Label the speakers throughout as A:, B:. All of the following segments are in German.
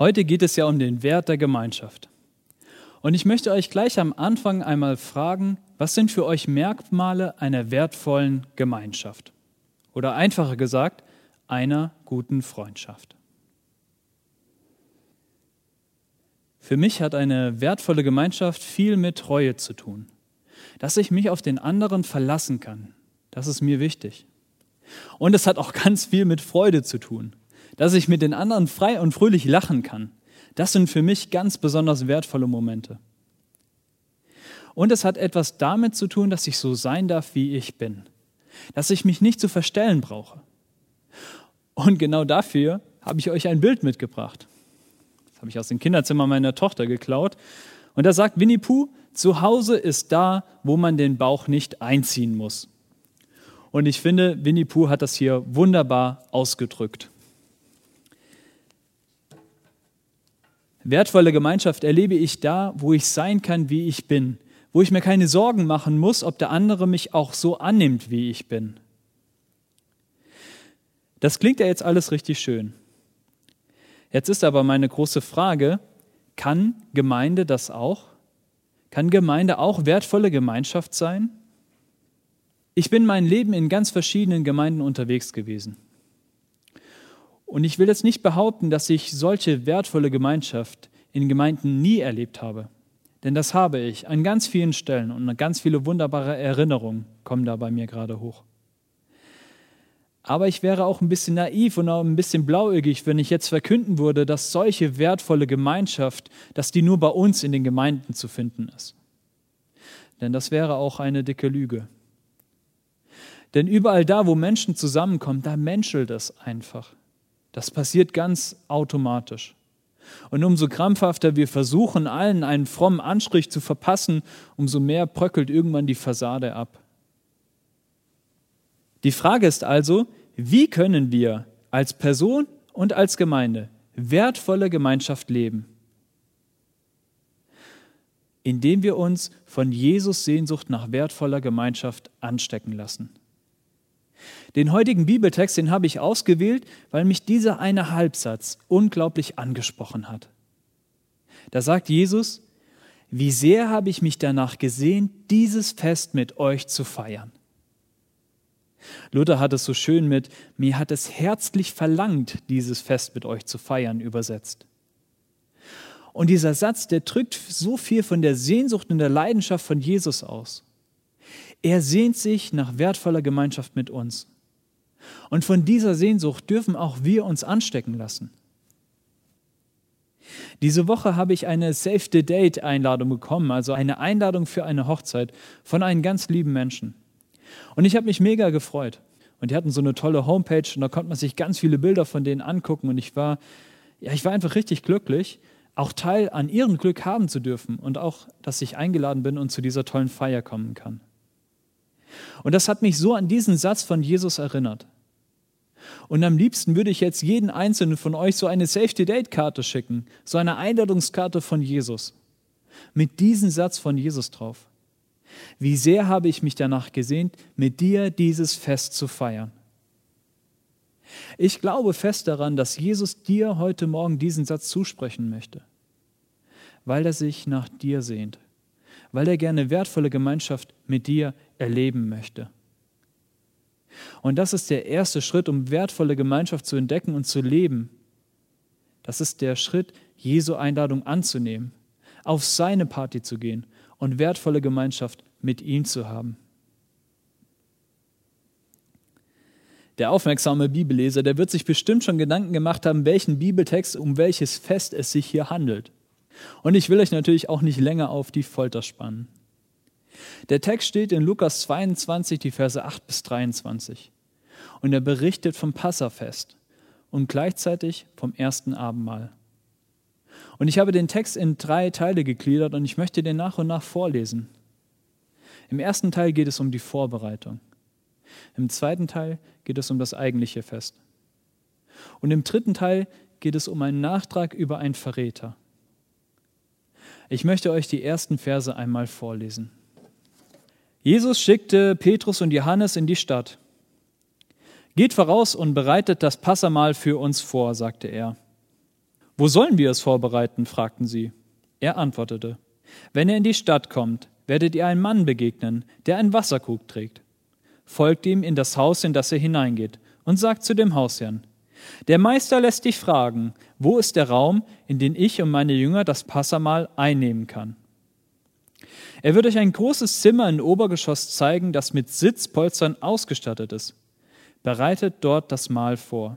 A: Heute geht es ja um den Wert der Gemeinschaft. Und ich möchte euch gleich am Anfang einmal fragen, was sind für euch Merkmale einer wertvollen Gemeinschaft? Oder einfacher gesagt, einer guten Freundschaft. Für mich hat eine wertvolle Gemeinschaft viel mit Treue zu tun. Dass ich mich auf den anderen verlassen kann, das ist mir wichtig. Und es hat auch ganz viel mit Freude zu tun. Dass ich mit den anderen frei und fröhlich lachen kann, das sind für mich ganz besonders wertvolle Momente. Und es hat etwas damit zu tun, dass ich so sein darf, wie ich bin. Dass ich mich nicht zu verstellen brauche. Und genau dafür habe ich euch ein Bild mitgebracht. Das habe ich aus dem Kinderzimmer meiner Tochter geklaut. Und da sagt Winnie Pooh, zu Hause ist da, wo man den Bauch nicht einziehen muss. Und ich finde, Winnie Pooh hat das hier wunderbar ausgedrückt. Wertvolle Gemeinschaft erlebe ich da, wo ich sein kann, wie ich bin, wo ich mir keine Sorgen machen muss, ob der andere mich auch so annimmt, wie ich bin. Das klingt ja jetzt alles richtig schön. Jetzt ist aber meine große Frage, kann Gemeinde das auch? Kann Gemeinde auch wertvolle Gemeinschaft sein? Ich bin mein Leben in ganz verschiedenen Gemeinden unterwegs gewesen. Und ich will jetzt nicht behaupten, dass ich solche wertvolle Gemeinschaft in Gemeinden nie erlebt habe. Denn das habe ich an ganz vielen Stellen und ganz viele wunderbare Erinnerungen kommen da bei mir gerade hoch. Aber ich wäre auch ein bisschen naiv und auch ein bisschen blauäugig, wenn ich jetzt verkünden würde, dass solche wertvolle Gemeinschaft, dass die nur bei uns in den Gemeinden zu finden ist. Denn das wäre auch eine dicke Lüge. Denn überall da, wo Menschen zusammenkommen, da menschelt es einfach. Das passiert ganz automatisch. Und umso krampfhafter wir versuchen, allen einen frommen Anstrich zu verpassen, umso mehr bröckelt irgendwann die Fassade ab. Die Frage ist also, wie können wir als Person und als Gemeinde wertvolle Gemeinschaft leben? Indem wir uns von Jesus Sehnsucht nach wertvoller Gemeinschaft anstecken lassen. Den heutigen Bibeltext, den habe ich ausgewählt, weil mich dieser eine Halbsatz unglaublich angesprochen hat. Da sagt Jesus, wie sehr habe ich mich danach gesehen, dieses Fest mit euch zu feiern. Luther hat es so schön mit, mir hat es herzlich verlangt, dieses Fest mit euch zu feiern, übersetzt. Und dieser Satz, der drückt so viel von der Sehnsucht und der Leidenschaft von Jesus aus. Er sehnt sich nach wertvoller Gemeinschaft mit uns. Und von dieser Sehnsucht dürfen auch wir uns anstecken lassen. Diese Woche habe ich eine Save the Date Einladung bekommen, also eine Einladung für eine Hochzeit von einem ganz lieben Menschen. Und ich habe mich mega gefreut. Und die hatten so eine tolle Homepage und da konnte man sich ganz viele Bilder von denen angucken und ich war, ja, ich war einfach richtig glücklich, auch Teil an ihrem Glück haben zu dürfen und auch, dass ich eingeladen bin und zu dieser tollen Feier kommen kann. Und das hat mich so an diesen Satz von Jesus erinnert. Und am liebsten würde ich jetzt jeden einzelnen von euch so eine Safety-Date-Karte schicken, so eine Einladungskarte von Jesus, mit diesem Satz von Jesus drauf. Wie sehr habe ich mich danach gesehnt, mit dir dieses Fest zu feiern. Ich glaube fest daran, dass Jesus dir heute Morgen diesen Satz zusprechen möchte, weil er sich nach dir sehnt weil er gerne wertvolle Gemeinschaft mit dir erleben möchte. Und das ist der erste Schritt, um wertvolle Gemeinschaft zu entdecken und zu leben. Das ist der Schritt, Jesu Einladung anzunehmen, auf seine Party zu gehen und wertvolle Gemeinschaft mit ihm zu haben. Der aufmerksame Bibelleser, der wird sich bestimmt schon Gedanken gemacht haben, welchen Bibeltext, um welches Fest es sich hier handelt. Und ich will euch natürlich auch nicht länger auf die Folter spannen. Der Text steht in Lukas 22, die Verse 8 bis 23. Und er berichtet vom Passafest und gleichzeitig vom ersten Abendmahl. Und ich habe den Text in drei Teile gegliedert und ich möchte den nach und nach vorlesen. Im ersten Teil geht es um die Vorbereitung. Im zweiten Teil geht es um das eigentliche Fest. Und im dritten Teil geht es um einen Nachtrag über einen Verräter. Ich möchte euch die ersten Verse einmal vorlesen. Jesus schickte Petrus und Johannes in die Stadt. Geht voraus und bereitet das Passamahl für uns vor, sagte er. Wo sollen wir es vorbereiten? fragten sie. Er antwortete, Wenn ihr in die Stadt kommt, werdet ihr einen Mann begegnen, der einen Wasserkrug trägt. Folgt ihm in das Haus, in das er hineingeht, und sagt zu dem Hausherrn, der Meister lässt dich fragen, wo ist der Raum, in den ich und meine Jünger das Passamal einnehmen kann? Er wird euch ein großes Zimmer im Obergeschoss zeigen, das mit Sitzpolstern ausgestattet ist. Bereitet dort das Mahl vor.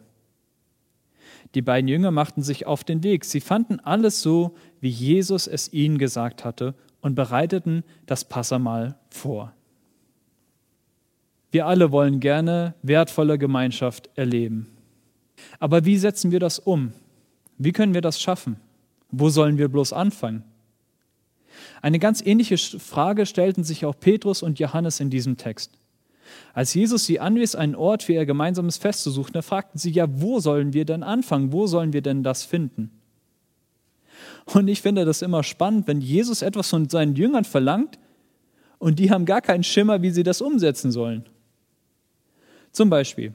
A: Die beiden Jünger machten sich auf den Weg. Sie fanden alles so, wie Jesus es ihnen gesagt hatte und bereiteten das Passamal vor. Wir alle wollen gerne wertvolle Gemeinschaft erleben. Aber wie setzen wir das um? Wie können wir das schaffen? Wo sollen wir bloß anfangen? Eine ganz ähnliche Frage stellten sich auch Petrus und Johannes in diesem Text. Als Jesus sie anwies, einen Ort für ihr gemeinsames Fest zu suchen, da fragten sie, ja, wo sollen wir denn anfangen? Wo sollen wir denn das finden? Und ich finde das immer spannend, wenn Jesus etwas von seinen Jüngern verlangt und die haben gar keinen Schimmer, wie sie das umsetzen sollen. Zum Beispiel,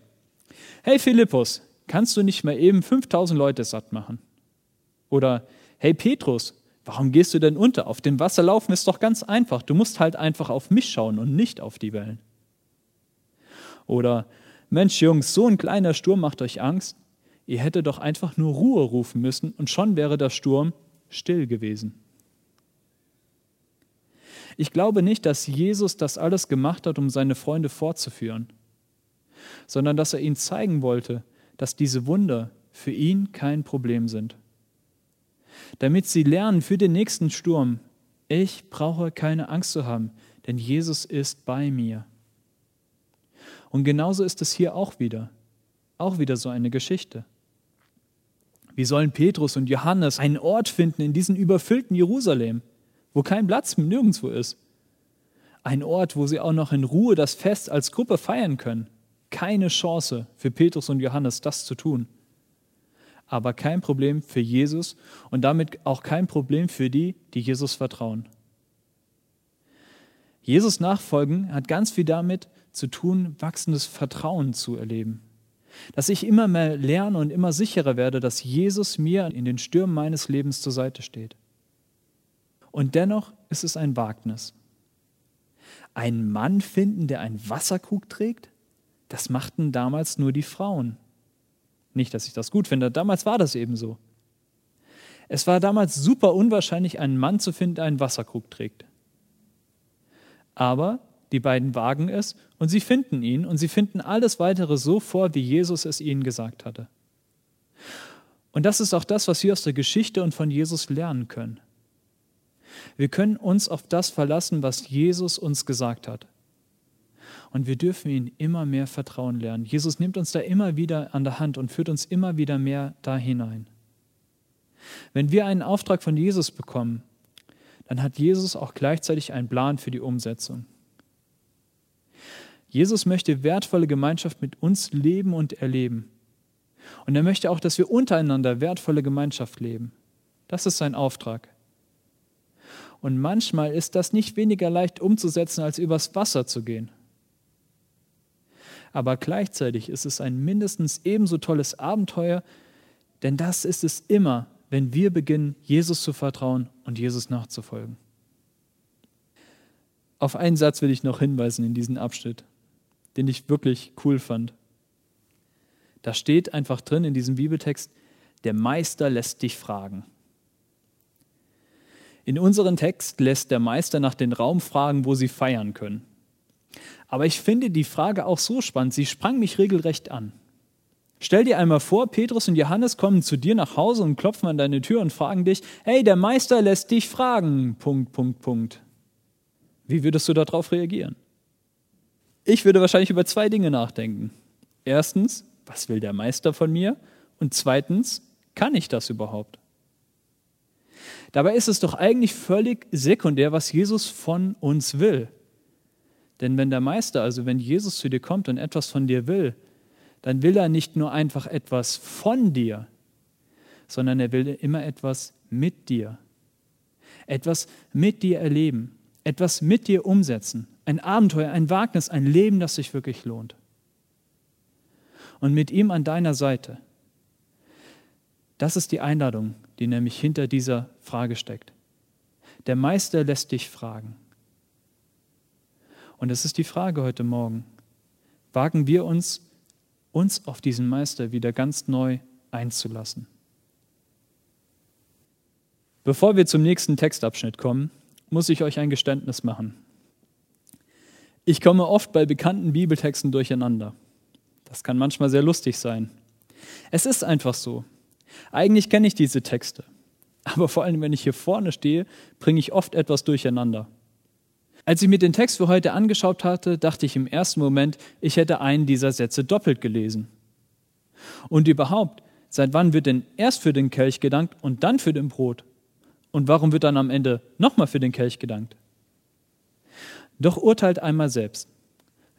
A: hey Philippus, kannst du nicht mal eben 5000 Leute satt machen? Oder, hey Petrus, warum gehst du denn unter? Auf dem Wasser laufen ist doch ganz einfach. Du musst halt einfach auf mich schauen und nicht auf die Wellen. Oder, Mensch Jungs, so ein kleiner Sturm macht euch Angst. Ihr hättet doch einfach nur Ruhe rufen müssen und schon wäre der Sturm still gewesen. Ich glaube nicht, dass Jesus das alles gemacht hat, um seine Freunde fortzuführen, sondern dass er ihnen zeigen wollte, dass diese Wunder für ihn kein Problem sind. Damit sie lernen für den nächsten Sturm, ich brauche keine Angst zu haben, denn Jesus ist bei mir. Und genauso ist es hier auch wieder. Auch wieder so eine Geschichte. Wie sollen Petrus und Johannes einen Ort finden in diesem überfüllten Jerusalem, wo kein Platz nirgendwo ist? Ein Ort, wo sie auch noch in Ruhe das Fest als Gruppe feiern können. Keine Chance für Petrus und Johannes, das zu tun. Aber kein Problem für Jesus und damit auch kein Problem für die, die Jesus vertrauen. Jesus nachfolgen hat ganz viel damit zu tun, wachsendes Vertrauen zu erleben. Dass ich immer mehr lerne und immer sicherer werde, dass Jesus mir in den Stürmen meines Lebens zur Seite steht. Und dennoch ist es ein Wagnis. Einen Mann finden, der einen Wasserkrug trägt, das machten damals nur die Frauen. Nicht, dass ich das gut finde, damals war das eben so. Es war damals super unwahrscheinlich, einen Mann zu finden, der einen Wasserkrug trägt. Aber die beiden wagen es und sie finden ihn und sie finden alles weitere so vor, wie Jesus es ihnen gesagt hatte. Und das ist auch das, was wir aus der Geschichte und von Jesus lernen können. Wir können uns auf das verlassen, was Jesus uns gesagt hat. Und wir dürfen ihm immer mehr Vertrauen lernen. Jesus nimmt uns da immer wieder an der Hand und führt uns immer wieder mehr da hinein. Wenn wir einen Auftrag von Jesus bekommen, dann hat Jesus auch gleichzeitig einen Plan für die Umsetzung. Jesus möchte wertvolle Gemeinschaft mit uns leben und erleben. Und er möchte auch, dass wir untereinander wertvolle Gemeinschaft leben. Das ist sein Auftrag. Und manchmal ist das nicht weniger leicht umzusetzen, als übers Wasser zu gehen. Aber gleichzeitig ist es ein mindestens ebenso tolles Abenteuer, denn das ist es immer, wenn wir beginnen, Jesus zu vertrauen und Jesus nachzufolgen. Auf einen Satz will ich noch hinweisen in diesem Abschnitt den ich wirklich cool fand. Da steht einfach drin in diesem Bibeltext, der Meister lässt dich fragen. In unserem Text lässt der Meister nach den Raum fragen, wo sie feiern können. Aber ich finde die Frage auch so spannend, sie sprang mich regelrecht an. Stell dir einmal vor, Petrus und Johannes kommen zu dir nach Hause und klopfen an deine Tür und fragen dich, hey, der Meister lässt dich fragen, Punkt, Punkt, Punkt. Wie würdest du darauf reagieren? Ich würde wahrscheinlich über zwei Dinge nachdenken. Erstens, was will der Meister von mir? Und zweitens, kann ich das überhaupt? Dabei ist es doch eigentlich völlig sekundär, was Jesus von uns will. Denn wenn der Meister, also wenn Jesus zu dir kommt und etwas von dir will, dann will er nicht nur einfach etwas von dir, sondern er will immer etwas mit dir. Etwas mit dir erleben, etwas mit dir umsetzen, ein Abenteuer, ein Wagnis, ein Leben, das sich wirklich lohnt. Und mit ihm an deiner Seite, Das ist die Einladung, die nämlich hinter dieser Frage steckt. Der Meister lässt dich fragen. Und es ist die Frage heute Morgen. Wagen wir uns, uns auf diesen Meister wieder ganz neu einzulassen? Bevor wir zum nächsten Textabschnitt kommen, muss ich euch ein Geständnis machen. Ich komme oft bei bekannten Bibeltexten durcheinander. Das kann manchmal sehr lustig sein. Es ist einfach so. Eigentlich kenne ich diese Texte. Aber vor allem, wenn ich hier vorne stehe, bringe ich oft etwas durcheinander. Als ich mir den Text für heute angeschaut hatte, dachte ich im ersten Moment, ich hätte einen dieser Sätze doppelt gelesen. Und überhaupt, seit wann wird denn erst für den Kelch gedankt und dann für den Brot? Und warum wird dann am Ende nochmal für den Kelch gedankt? Doch urteilt einmal selbst.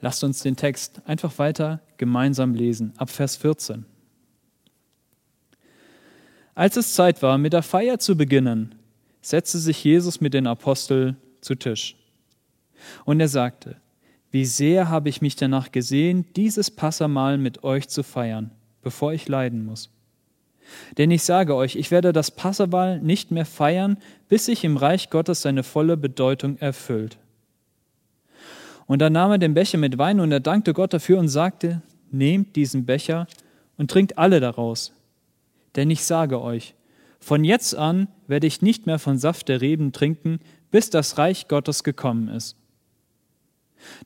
A: Lasst uns den Text einfach weiter gemeinsam lesen, ab Vers 14. Als es Zeit war, mit der Feier zu beginnen, setzte sich Jesus mit den Aposteln zu Tisch. Und er sagte, wie sehr habe ich mich danach gesehen, dieses Passamahl mit euch zu feiern, bevor ich leiden muss. Denn ich sage euch, ich werde das Passamahl nicht mehr feiern, bis sich im Reich Gottes seine volle Bedeutung erfüllt. Und dann nahm er den Becher mit Wein und er dankte Gott dafür und sagte, nehmt diesen Becher und trinkt alle daraus. Denn ich sage euch, von jetzt an werde ich nicht mehr von Saft der Reben trinken, bis das Reich Gottes gekommen ist.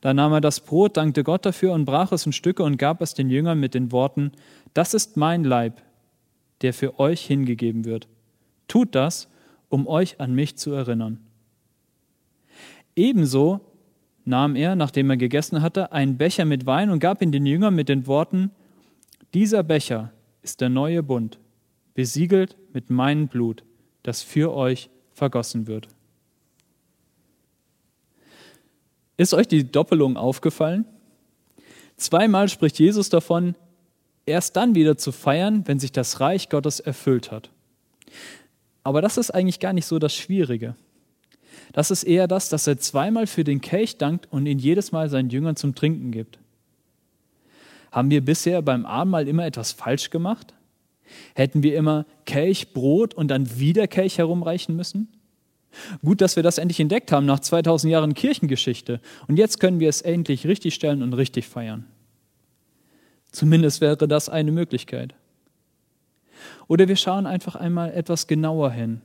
A: Da nahm er das Brot, dankte Gott dafür und brach es in Stücke und gab es den Jüngern mit den Worten, das ist mein Leib, der für euch hingegeben wird. Tut das, um euch an mich zu erinnern. Ebenso nahm er, nachdem er gegessen hatte, einen Becher mit Wein und gab ihn den Jüngern mit den Worten, dieser Becher ist der neue Bund, besiegelt mit meinem Blut, das für euch vergossen wird. Ist euch die Doppelung aufgefallen? Zweimal spricht Jesus davon, erst dann wieder zu feiern, wenn sich das Reich Gottes erfüllt hat. Aber das ist eigentlich gar nicht so das Schwierige. Das ist eher das, dass er zweimal für den Kelch dankt und ihn jedes Mal seinen Jüngern zum Trinken gibt. Haben wir bisher beim Abendmahl immer etwas falsch gemacht? Hätten wir immer Kelch, Brot und dann wieder Kelch herumreichen müssen? Gut, dass wir das endlich entdeckt haben nach 2000 Jahren Kirchengeschichte. Und jetzt können wir es endlich richtig stellen und richtig feiern. Zumindest wäre das eine Möglichkeit. Oder wir schauen einfach einmal etwas genauer hin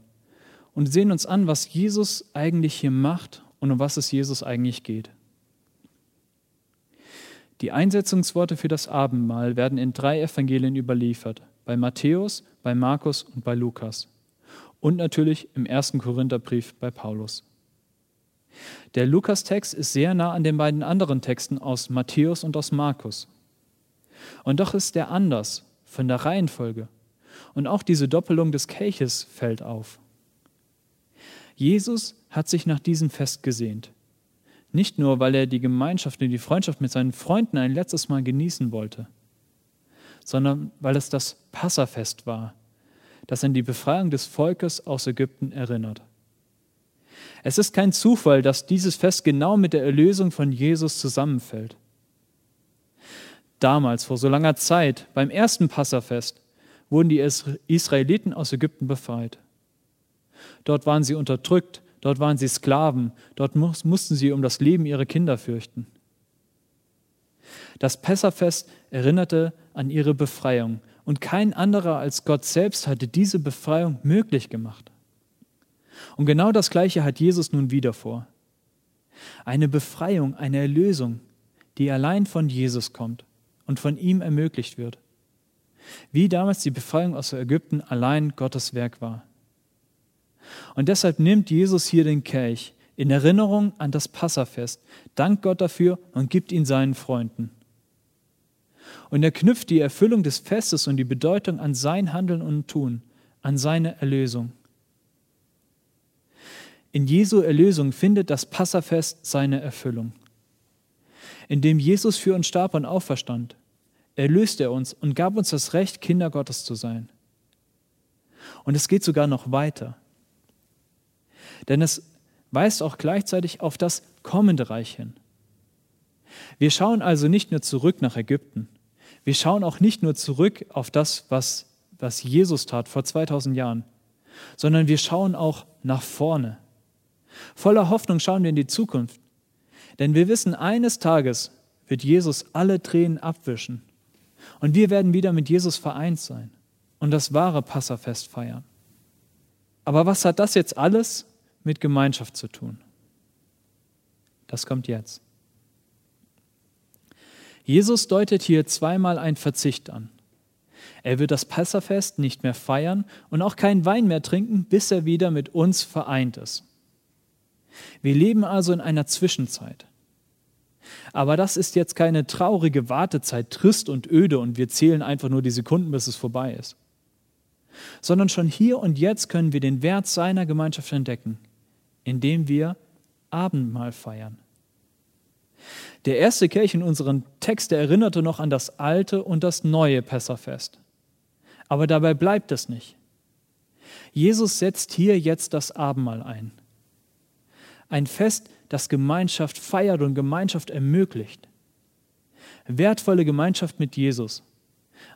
A: und sehen uns an, was Jesus eigentlich hier macht und um was es Jesus eigentlich geht. Die Einsetzungsworte für das Abendmahl werden in drei Evangelien überliefert, bei Matthäus, bei Markus und bei Lukas und natürlich im ersten Korintherbrief bei Paulus. Der Lukas-Text ist sehr nah an den beiden anderen Texten aus Matthäus und aus Markus. Und doch ist er anders von der Reihenfolge. Und auch diese Doppelung des Kelches fällt auf. Jesus hat sich nach diesem Fest gesehnt. Nicht nur, weil er die Gemeinschaft und die Freundschaft mit seinen Freunden ein letztes Mal genießen wollte, sondern weil es das Passafest war, das an die Befreiung des Volkes aus Ägypten erinnert. Es ist kein Zufall, dass dieses Fest genau mit der Erlösung von Jesus zusammenfällt. Damals, vor so langer Zeit, beim ersten Passafest, wurden die Israeliten aus Ägypten befreit. Dort waren sie unterdrückt, dort waren sie Sklaven, dort mussten sie um das Leben ihrer Kinder fürchten. Das Pessafest erinnerte an ihre Befreiung, und kein anderer als Gott selbst hatte diese Befreiung möglich gemacht. Und genau das Gleiche hat Jesus nun wieder vor. Eine Befreiung, eine Erlösung, die allein von Jesus kommt und von ihm ermöglicht wird. Wie damals die Befreiung aus Ägypten allein Gottes Werk war. Und deshalb nimmt Jesus hier den Kelch in Erinnerung an das Passafest, dankt Gott dafür und gibt ihn seinen Freunden. Und er knüpft die Erfüllung des Festes und die Bedeutung an sein Handeln und Tun, an seine Erlösung. In Jesu Erlösung findet das Passafest seine Erfüllung. Indem Jesus für uns starb und auferstand, erlöste er uns und gab uns das Recht, Kinder Gottes zu sein. Und es geht sogar noch weiter. Denn es weist auch gleichzeitig auf das kommende Reich hin. Wir schauen also nicht nur zurück nach Ägypten, wir schauen auch nicht nur zurück auf das, was was Jesus tat vor 2000 Jahren, sondern wir schauen auch nach vorne. Voller Hoffnung schauen wir in die Zukunft. Denn wir wissen, eines Tages wird Jesus alle Tränen abwischen. Und wir werden wieder mit Jesus vereint sein und das wahre Passafest feiern. Aber was hat das jetzt alles mit Gemeinschaft zu tun? Das kommt jetzt. Jesus deutet hier zweimal ein Verzicht an. Er wird das Passafest nicht mehr feiern und auch keinen Wein mehr trinken, bis er wieder mit uns vereint ist. Wir leben also in einer Zwischenzeit. Aber das ist jetzt keine traurige Wartezeit, trist und öde und wir zählen einfach nur die Sekunden, bis es vorbei ist. Sondern schon hier und jetzt können wir den Wert seiner Gemeinschaft entdecken, indem wir Abendmahl feiern. Der erste Kelch in unserem Text erinnerte noch an das alte und das neue Pessachfest. Aber dabei bleibt es nicht. Jesus setzt hier jetzt das Abendmahl ein. Ein Fest, das Gemeinschaft feiert und Gemeinschaft ermöglicht. Wertvolle Gemeinschaft mit Jesus,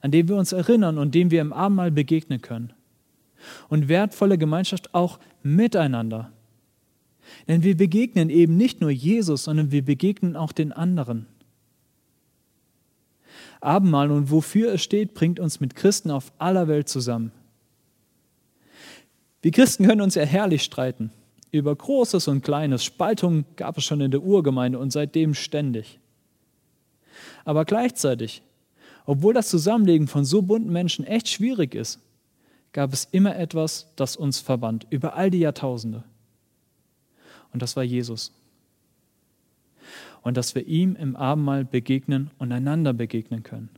A: an dem wir uns erinnern und dem wir im Abendmahl begegnen können. Und wertvolle Gemeinschaft auch miteinander, denn wir begegnen eben nicht nur Jesus, sondern wir begegnen auch den anderen. Abendmahl und wofür es steht, bringt uns mit Christen auf aller Welt zusammen. Wir Christen können uns ja herrlich streiten. Über Großes und Kleines. Spaltung gab es schon in der Urgemeinde und seitdem ständig. Aber gleichzeitig, obwohl das Zusammenlegen von so bunten Menschen echt schwierig ist, gab es immer etwas, das uns verband, über all die Jahrtausende. Und das war Jesus. Und dass wir ihm im Abendmahl begegnen und einander begegnen können.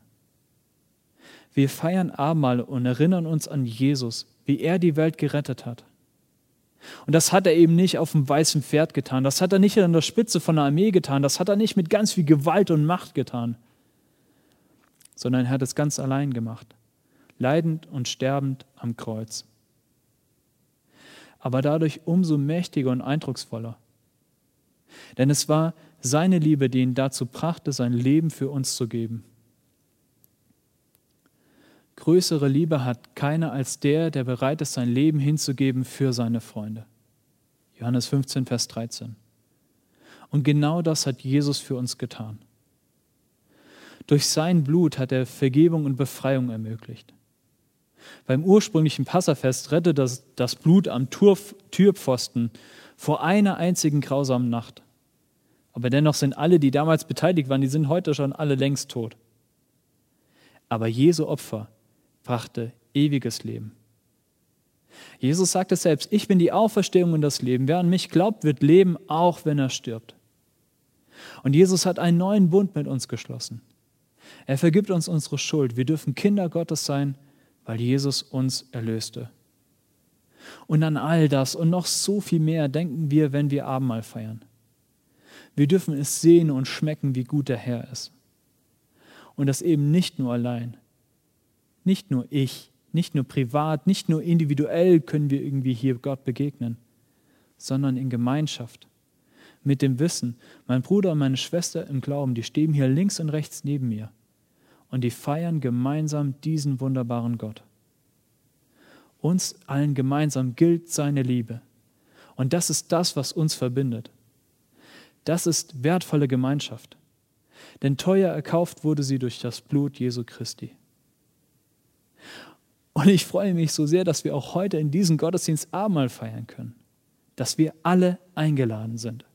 A: Wir feiern Abendmahl und erinnern uns an Jesus, wie er die Welt gerettet hat. Und das hat er eben nicht auf dem weißen Pferd getan, das hat er nicht an der Spitze von einer Armee getan, das hat er nicht mit ganz viel Gewalt und Macht getan, sondern er hat es ganz allein gemacht, leidend und sterbend am Kreuz aber dadurch umso mächtiger und eindrucksvoller. Denn es war seine Liebe, die ihn dazu brachte, sein Leben für uns zu geben. Größere Liebe hat keiner als der, der bereit ist, sein Leben hinzugeben für seine Freunde. Johannes 15, Vers 13. Und genau das hat Jesus für uns getan. Durch sein Blut hat er Vergebung und Befreiung ermöglicht. Beim ursprünglichen Passafest rettete das, das Blut am Türpfosten vor einer einzigen grausamen Nacht. Aber dennoch sind alle, die damals beteiligt waren, die sind heute schon alle längst tot. Aber Jesu Opfer brachte ewiges Leben. Jesus sagte selbst, ich bin die Auferstehung und das Leben. Wer an mich glaubt, wird leben, auch wenn er stirbt. Und Jesus hat einen neuen Bund mit uns geschlossen. Er vergibt uns unsere Schuld. Wir dürfen Kinder Gottes sein weil Jesus uns erlöste. Und an all das und noch so viel mehr denken wir, wenn wir Abendmahl feiern. Wir dürfen es sehen und schmecken, wie gut der Herr ist. Und das eben nicht nur allein. Nicht nur ich, nicht nur privat, nicht nur individuell können wir irgendwie hier Gott begegnen, sondern in Gemeinschaft. Mit dem Wissen, mein Bruder und meine Schwester im Glauben, die stehen hier links und rechts neben mir und die feiern gemeinsam diesen wunderbaren Gott. Uns allen gemeinsam gilt seine Liebe. Und das ist das, was uns verbindet. Das ist wertvolle Gemeinschaft. Denn teuer erkauft wurde sie durch das Blut Jesu Christi. Und ich freue mich so sehr, dass wir auch heute in diesem Gottesdienst Abendmahl feiern können. Dass wir alle eingeladen sind.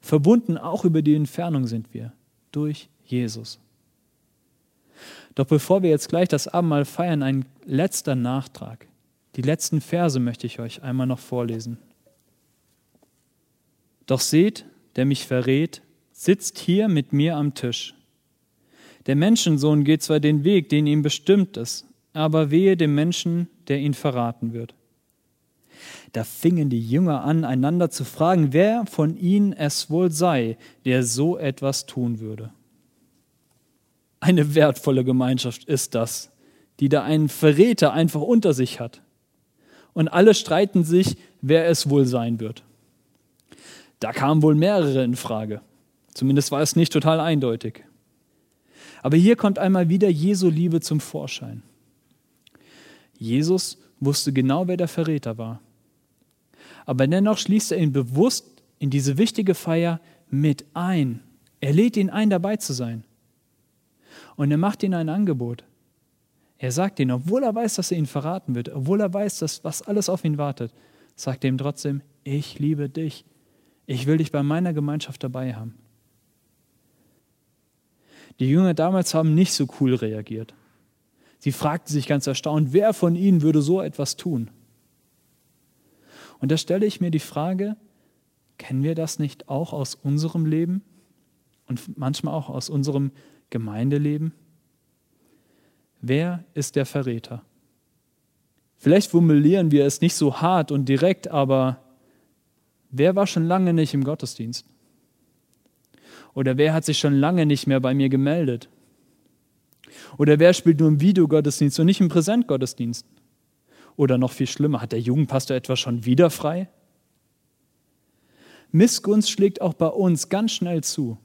A: Verbunden auch über die Entfernung sind wir durch Jesus. Doch bevor wir jetzt gleich das Abendmahl feiern, ein letzter Nachtrag. Die letzten Verse möchte ich euch einmal noch vorlesen. Doch seht, der mich verrät, sitzt hier mit mir am Tisch. Der Menschensohn geht zwar den Weg, den ihm bestimmt ist, aber wehe dem Menschen, der ihn verraten wird. Da fingen die Jünger an, einander zu fragen, wer von ihnen es wohl sei, der so etwas tun würde. Eine wertvolle Gemeinschaft ist das, die da einen Verräter einfach unter sich hat. Und alle streiten sich, wer es wohl sein wird. Da kamen wohl mehrere in Frage. Zumindest war es nicht total eindeutig. Aber hier kommt einmal wieder Jesu Liebe zum Vorschein. Jesus wusste genau, wer der Verräter war. Aber dennoch schließt er ihn bewusst in diese wichtige Feier mit ein. Er lädt ihn ein, dabei zu sein. Und er macht ihm ein Angebot. Er sagt ihm, obwohl er weiß, dass er ihn verraten wird, obwohl er weiß, dass was alles auf ihn wartet, sagt er ihm trotzdem, ich liebe dich. Ich will dich bei meiner Gemeinschaft dabei haben. Die Jünger damals haben nicht so cool reagiert. Sie fragten sich ganz erstaunt, wer von ihnen würde so etwas tun? Und da stelle ich mir die Frage, kennen wir das nicht auch aus unserem Leben und manchmal auch aus unserem Gemeindeleben? Wer ist der Verräter? Vielleicht formulieren wir es nicht so hart und direkt, aber wer war schon lange nicht im Gottesdienst? Oder wer hat sich schon lange nicht mehr bei mir gemeldet? Oder wer spielt nur im Videogottesdienst und nicht im Präsentgottesdienst? Oder noch viel schlimmer, hat der Jugendpastor etwa schon wieder frei? Missgunst schlägt auch bei uns ganz schnell zu.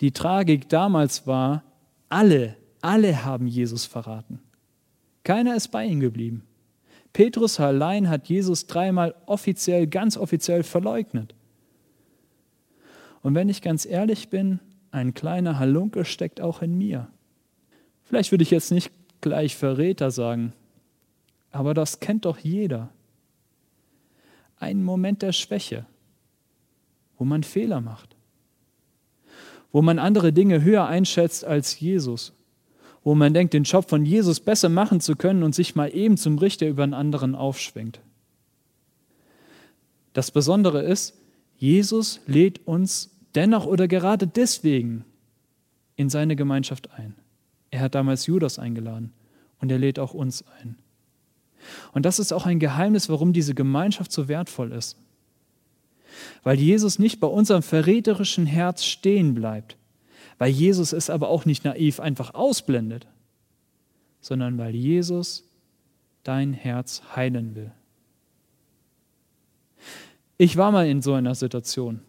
A: Die Tragik damals war, alle, alle haben Jesus verraten. Keiner ist bei ihm geblieben. Petrus allein hat Jesus dreimal offiziell, ganz offiziell verleugnet. Und wenn ich ganz ehrlich bin, ein kleiner Halunke steckt auch in mir. Vielleicht würde ich jetzt nicht gleich Verräter sagen, aber das kennt doch jeder. Ein Moment der Schwäche, wo man Fehler macht, wo man andere Dinge höher einschätzt als Jesus, wo man denkt, den Job von Jesus besser machen zu können und sich mal eben zum Richter über einen anderen aufschwingt. Das Besondere ist, Jesus lädt uns dennoch oder gerade deswegen in seine Gemeinschaft ein. Er hat damals Judas eingeladen und er lädt auch uns ein. Und das ist auch ein Geheimnis, warum diese Gemeinschaft so wertvoll ist. Weil Jesus nicht bei unserem verräterischen Herz stehen bleibt, weil Jesus es aber auch nicht naiv einfach ausblendet, sondern weil Jesus dein Herz heilen will. Ich war mal in so einer Situation.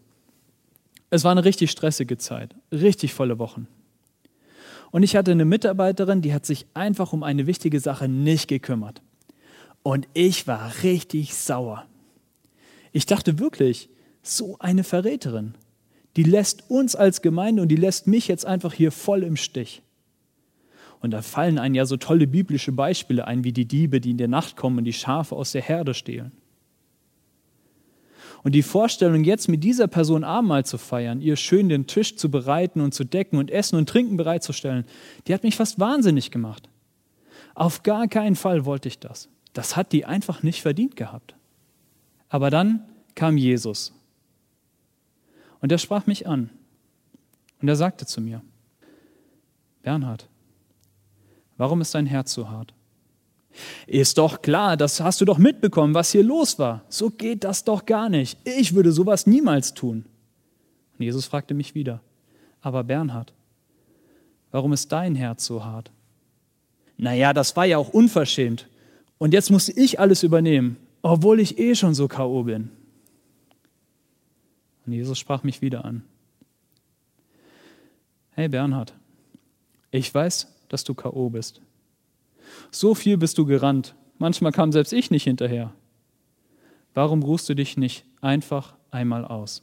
A: Es war eine richtig stressige Zeit, richtig volle Wochen. Und ich hatte eine Mitarbeiterin, die hat sich einfach um eine wichtige Sache nicht gekümmert. Und ich war richtig sauer. Ich dachte wirklich, so eine Verräterin, die lässt uns als Gemeinde und die lässt mich jetzt einfach hier voll im Stich. Und da fallen einem ja so tolle biblische Beispiele ein, wie die Diebe, die in der Nacht kommen und die Schafe aus der Herde stehlen. Und die Vorstellung, jetzt mit dieser Person Abendmahl zu feiern, ihr schön den Tisch zu bereiten und zu decken und Essen und Trinken bereitzustellen, die hat mich fast wahnsinnig gemacht. Auf gar keinen Fall wollte ich das. Das hat die einfach nicht verdient gehabt. Aber dann kam Jesus. Und er sprach mich an. Und er sagte zu mir, Bernhard, warum ist dein Herz so hart? Ist doch klar, das hast du doch mitbekommen, was hier los war. So geht das doch gar nicht. Ich würde sowas niemals tun. Und Jesus fragte mich wieder, aber Bernhard, warum ist dein Herz so hart? Naja, das war ja auch unverschämt. Und jetzt musste ich alles übernehmen, obwohl ich eh schon so K.O. bin. Und Jesus sprach mich wieder an. Hey Bernhard, ich weiß, dass du K.O. bist. So viel bist du gerannt. Manchmal kam selbst ich nicht hinterher. Warum ruhst du dich nicht einfach einmal aus?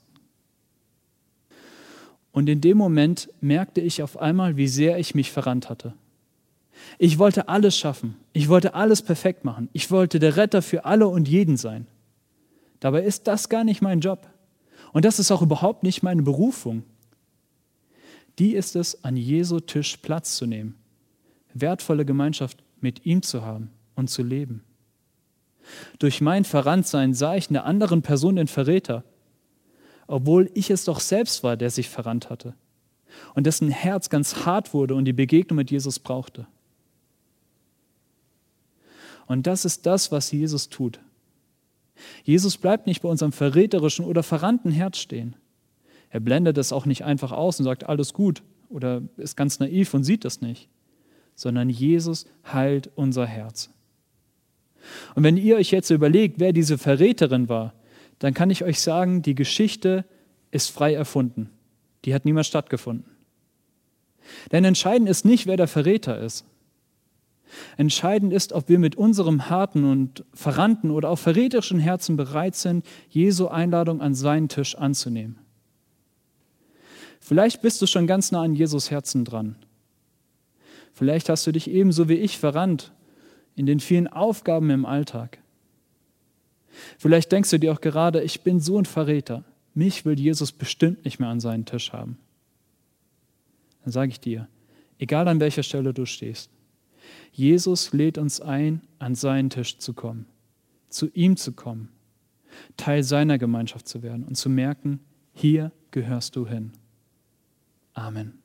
A: Und in dem Moment merkte ich auf einmal, wie sehr ich mich verrannt hatte. Ich wollte alles schaffen. Ich wollte alles perfekt machen. Ich wollte der Retter für alle und jeden sein. Dabei ist das gar nicht mein Job. Und das ist auch überhaupt nicht meine Berufung. Die ist es, an Jesu Tisch Platz zu nehmen, wertvolle Gemeinschaft mit ihm zu haben und zu leben. Durch mein Verranntsein sah ich in der anderen Person den Verräter, obwohl ich es doch selbst war, der sich verrannt hatte und dessen Herz ganz hart wurde und die Begegnung mit Jesus brauchte. Und das ist das, was Jesus tut. Jesus bleibt nicht bei unserem verräterischen oder verrannten Herz stehen. Er blendet es auch nicht einfach aus und sagt, alles gut oder ist ganz naiv und sieht das nicht sondern Jesus heilt unser Herz. Und wenn ihr euch jetzt überlegt, wer diese Verräterin war, dann kann ich euch sagen, die Geschichte ist frei erfunden. Die hat niemals stattgefunden. Denn entscheidend ist nicht, wer der Verräter ist. Entscheidend ist, ob wir mit unserem harten und verrannten oder auch verräterischen Herzen bereit sind, Jesu Einladung an seinen Tisch anzunehmen. Vielleicht bist du schon ganz nah an Jesus Herzen dran. Vielleicht hast du dich ebenso wie ich verrannt in den vielen Aufgaben im Alltag. Vielleicht denkst du dir auch gerade, ich bin so ein Verräter. Mich will Jesus bestimmt nicht mehr an seinen Tisch haben. Dann sage ich dir, egal an welcher Stelle du stehst, Jesus lädt uns ein, an seinen Tisch zu kommen, zu ihm zu kommen, Teil seiner Gemeinschaft zu werden und zu merken, hier gehörst du hin. Amen.